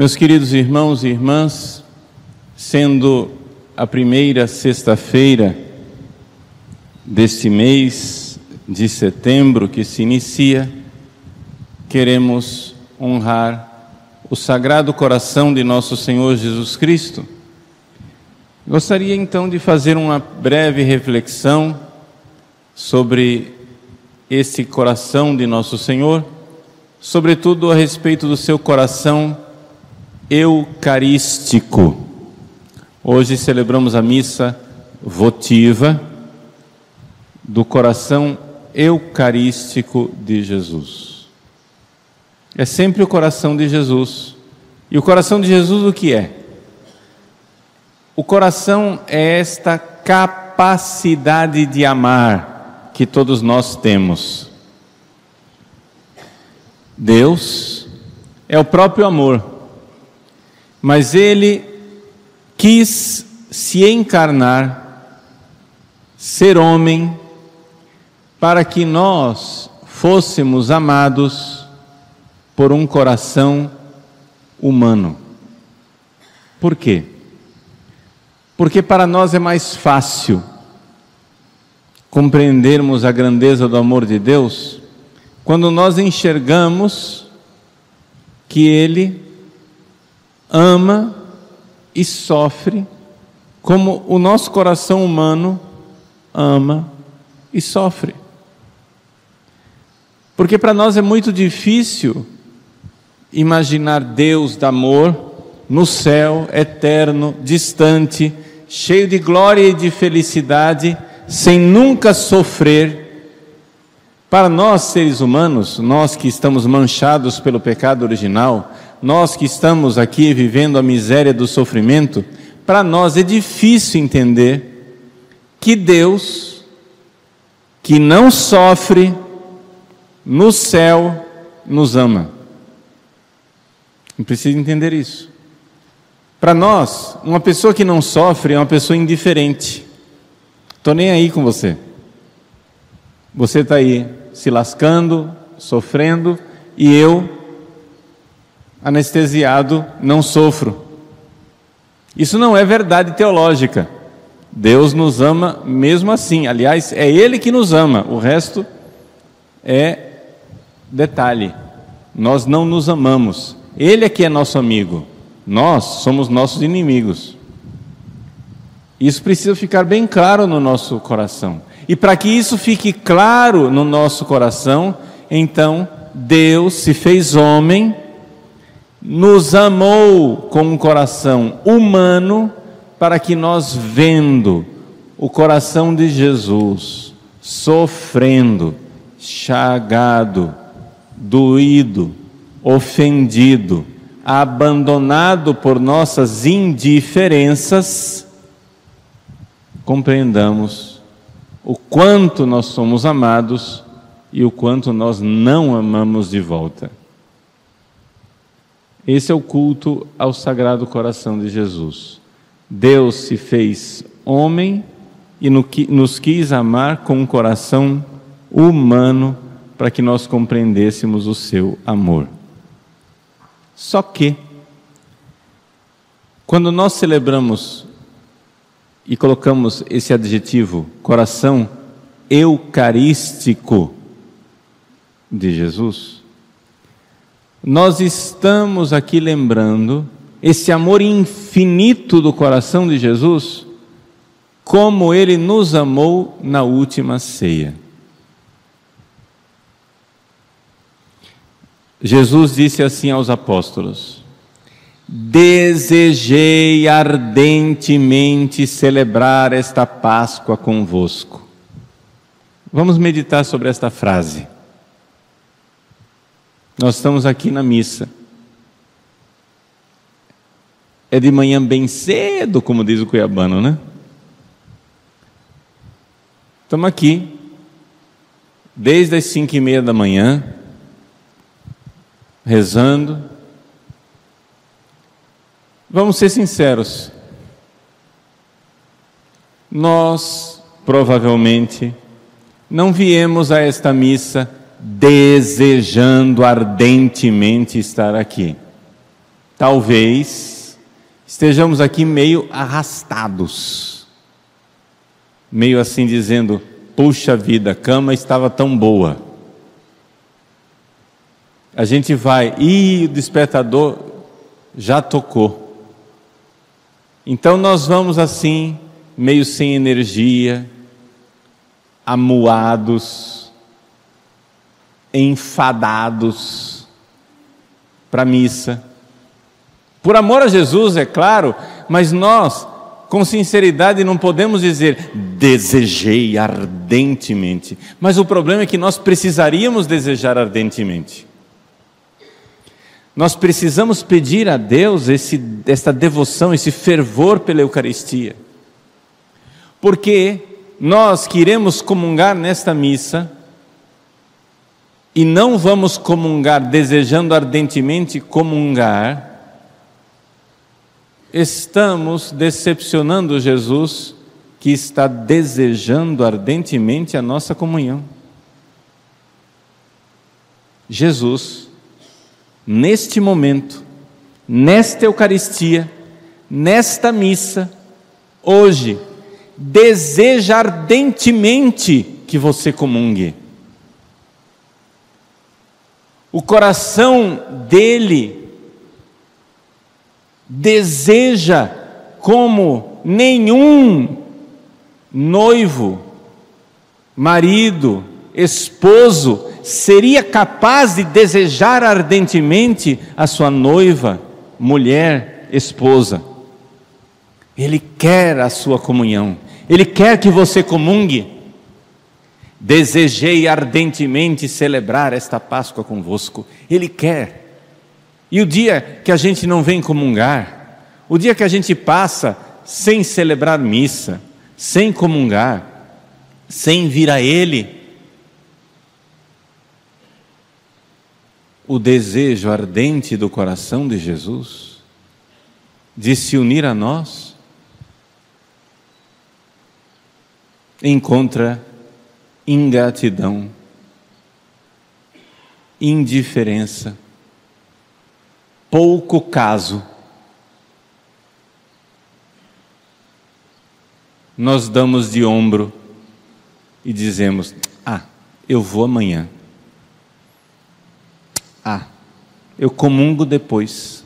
Meus queridos irmãos e irmãs, sendo a primeira sexta-feira deste mês de setembro que se inicia, queremos honrar o Sagrado Coração de nosso Senhor Jesus Cristo. Gostaria então de fazer uma breve reflexão sobre esse coração de nosso Senhor, sobretudo a respeito do seu coração eucarístico. Hoje celebramos a missa votiva do coração eucarístico de Jesus. É sempre o coração de Jesus. E o coração de Jesus o que é? O coração é esta capacidade de amar que todos nós temos. Deus é o próprio amor mas ele quis se encarnar, ser homem, para que nós fôssemos amados por um coração humano. Por quê? Porque para nós é mais fácil compreendermos a grandeza do amor de Deus quando nós enxergamos que Ele ama e sofre como o nosso coração humano ama e sofre. Porque para nós é muito difícil imaginar Deus de amor no céu, eterno, distante, cheio de glória e de felicidade, sem nunca sofrer. Para nós, seres humanos, nós que estamos manchados pelo pecado original, nós que estamos aqui vivendo a miséria do sofrimento, para nós é difícil entender que Deus, que não sofre, no céu nos ama. Não precisa entender isso. Para nós, uma pessoa que não sofre é uma pessoa indiferente. Estou nem aí com você. Você está aí se lascando, sofrendo, e eu anestesiado, não sofro. Isso não é verdade teológica. Deus nos ama mesmo assim. Aliás, é Ele que nos ama, o resto é detalhe. Nós não nos amamos. Ele é que é nosso amigo. Nós somos nossos inimigos. Isso precisa ficar bem claro no nosso coração. E para que isso fique claro no nosso coração, então Deus se fez homem nos amou com um coração humano para que nós, vendo o coração de Jesus sofrendo, chagado, doído, ofendido, abandonado por nossas indiferenças, compreendamos o quanto nós somos amados e o quanto nós não amamos de volta. Esse é o culto ao Sagrado Coração de Jesus. Deus se fez homem e nos quis amar com um coração humano para que nós compreendêssemos o seu amor. Só que, quando nós celebramos e colocamos esse adjetivo, coração eucarístico de Jesus, nós estamos aqui lembrando esse amor infinito do coração de Jesus, como ele nos amou na última ceia. Jesus disse assim aos apóstolos: Desejei ardentemente celebrar esta Páscoa convosco. Vamos meditar sobre esta frase. Nós estamos aqui na missa. É de manhã bem cedo, como diz o cuiabano, né? Estamos aqui, desde as cinco e meia da manhã, rezando. Vamos ser sinceros. Nós, provavelmente, não viemos a esta missa desejando ardentemente estar aqui. talvez estejamos aqui meio arrastados, meio assim dizendo: puxa vida, a cama estava tão boa. A gente vai, e o despertador já tocou. Então nós vamos assim, meio sem energia, amuados, enfadados para a missa. Por amor a Jesus, é claro, mas nós, com sinceridade, não podemos dizer desejei ardentemente. Mas o problema é que nós precisaríamos desejar ardentemente. Nós precisamos pedir a Deus esse, essa devoção, esse fervor pela Eucaristia. Porque nós que iremos comungar nesta missa, e não vamos comungar desejando ardentemente comungar, estamos decepcionando Jesus, que está desejando ardentemente a nossa comunhão. Jesus, neste momento, nesta Eucaristia, nesta missa, hoje, deseja ardentemente que você comungue. O coração dele deseja como nenhum noivo, marido, esposo seria capaz de desejar ardentemente a sua noiva, mulher, esposa. Ele quer a sua comunhão, ele quer que você comungue. Desejei ardentemente celebrar esta Páscoa convosco. Ele quer. E o dia que a gente não vem comungar, o dia que a gente passa sem celebrar missa, sem comungar, sem vir a Ele, o desejo ardente do coração de Jesus de se unir a nós encontra ingratidão, indiferença, pouco caso. Nós damos de ombro e dizemos: Ah, eu vou amanhã. Ah, eu comungo depois.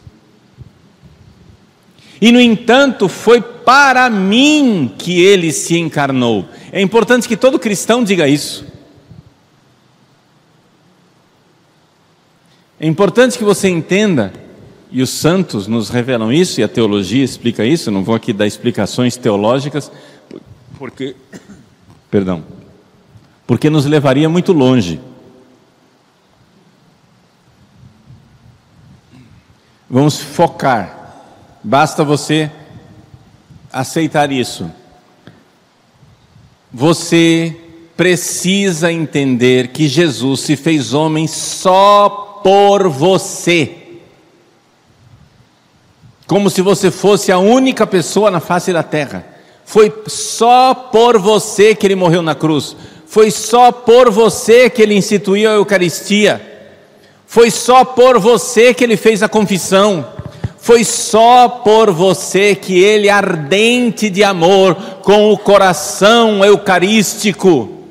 E no entanto, foi para mim que ele se encarnou. É importante que todo cristão diga isso. É importante que você entenda, e os santos nos revelam isso, e a teologia explica isso, não vou aqui dar explicações teológicas, porque, perdão, porque nos levaria muito longe. Vamos focar, basta você aceitar isso você precisa entender que Jesus se fez homem só por você. Como se você fosse a única pessoa na face da terra. Foi só por você que ele morreu na cruz. Foi só por você que ele instituiu a Eucaristia. Foi só por você que ele fez a confissão. Foi só por você que ele, ardente de amor, com o coração eucarístico,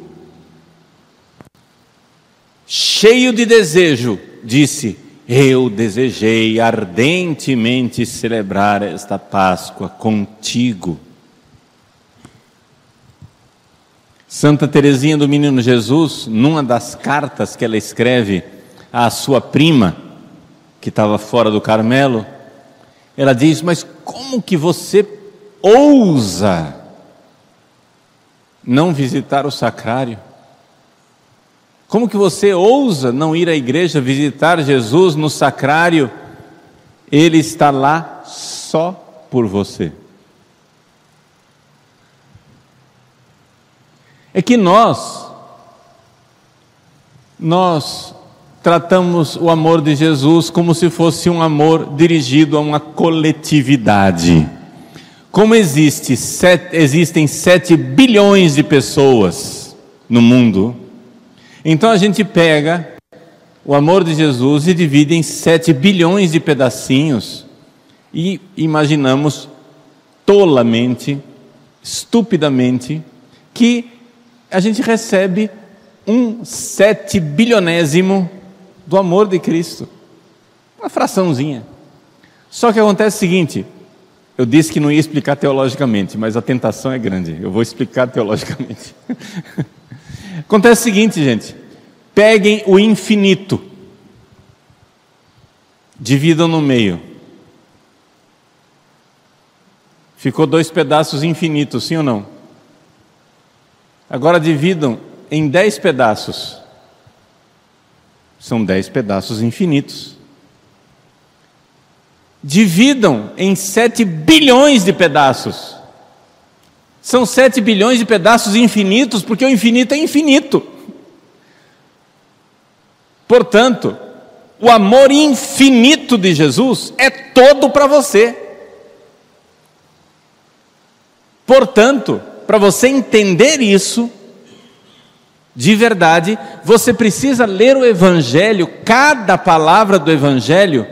cheio de desejo, disse: Eu desejei ardentemente celebrar esta Páscoa contigo. Santa Teresinha do Menino Jesus, numa das cartas que ela escreve à sua prima, que estava fora do Carmelo, ela diz: Mas como que você ousa não visitar o sacrário? Como que você ousa não ir à igreja visitar Jesus no sacrário? Ele está lá só por você. É que nós, nós tratamos o amor de Jesus como se fosse um amor dirigido a uma coletividade. Como existe sete, existem 7 bilhões de pessoas no mundo, então a gente pega o amor de Jesus e divide em 7 bilhões de pedacinhos e imaginamos tolamente, estupidamente, que a gente recebe um sete bilionésimo do amor de Cristo. Uma fraçãozinha. Só que acontece o seguinte: eu disse que não ia explicar teologicamente, mas a tentação é grande. Eu vou explicar teologicamente. acontece o seguinte, gente: peguem o infinito, dividam no meio. Ficou dois pedaços infinitos, sim ou não? Agora dividam em dez pedaços. São dez pedaços infinitos. Dividam em sete bilhões de pedaços. São sete bilhões de pedaços infinitos, porque o infinito é infinito. Portanto, o amor infinito de Jesus é todo para você. Portanto, para você entender isso, de verdade, você precisa ler o Evangelho, cada palavra do Evangelho,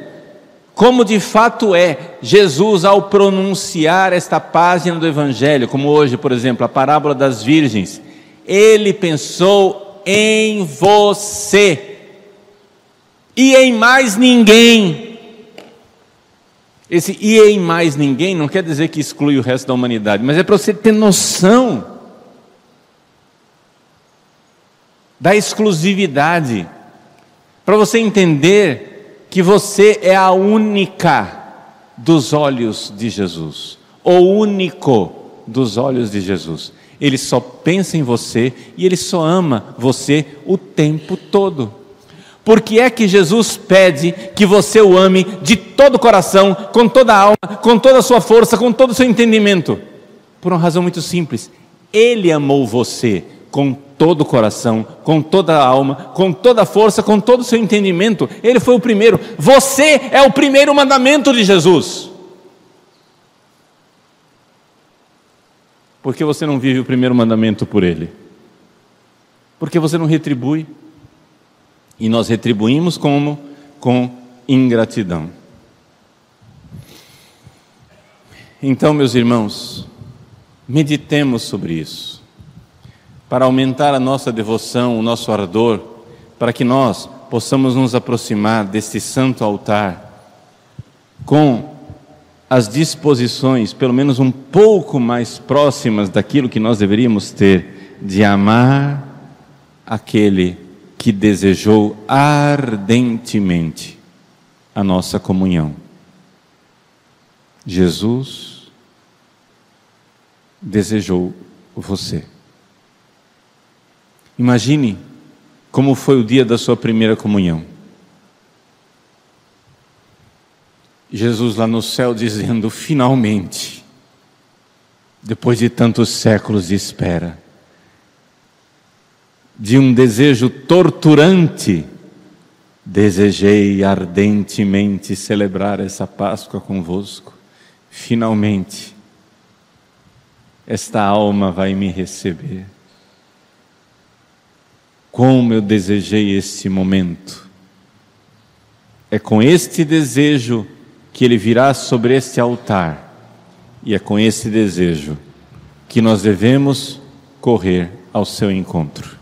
como de fato é Jesus ao pronunciar esta página do Evangelho, como hoje, por exemplo, a parábola das virgens. Ele pensou em você e em mais ninguém. Esse e em mais ninguém não quer dizer que exclui o resto da humanidade, mas é para você ter noção da exclusividade, para você entender que você é a única dos olhos de Jesus, o único dos olhos de Jesus. Ele só pensa em você e ele só ama você o tempo todo. Por que é que Jesus pede que você o ame de todo o coração, com toda a alma, com toda a sua força, com todo o seu entendimento? Por uma razão muito simples. Ele amou você com todo o coração, com toda a alma, com toda a força, com todo o seu entendimento. Ele foi o primeiro. Você é o primeiro mandamento de Jesus. Por que você não vive o primeiro mandamento por ele? Porque você não retribui. E nós retribuímos como? Com ingratidão. Então, meus irmãos, meditemos sobre isso, para aumentar a nossa devoção, o nosso ardor, para que nós possamos nos aproximar deste santo altar com as disposições, pelo menos um pouco mais próximas daquilo que nós deveríamos ter, de amar aquele que desejou ardentemente a nossa comunhão. Jesus desejou você. Imagine como foi o dia da sua primeira comunhão. Jesus lá no céu dizendo: finalmente, depois de tantos séculos de espera, de um desejo torturante, desejei ardentemente celebrar essa Páscoa convosco. Finalmente, esta alma vai me receber. Como eu desejei este momento. É com este desejo que ele virá sobre este altar, e é com esse desejo que nós devemos correr ao seu encontro.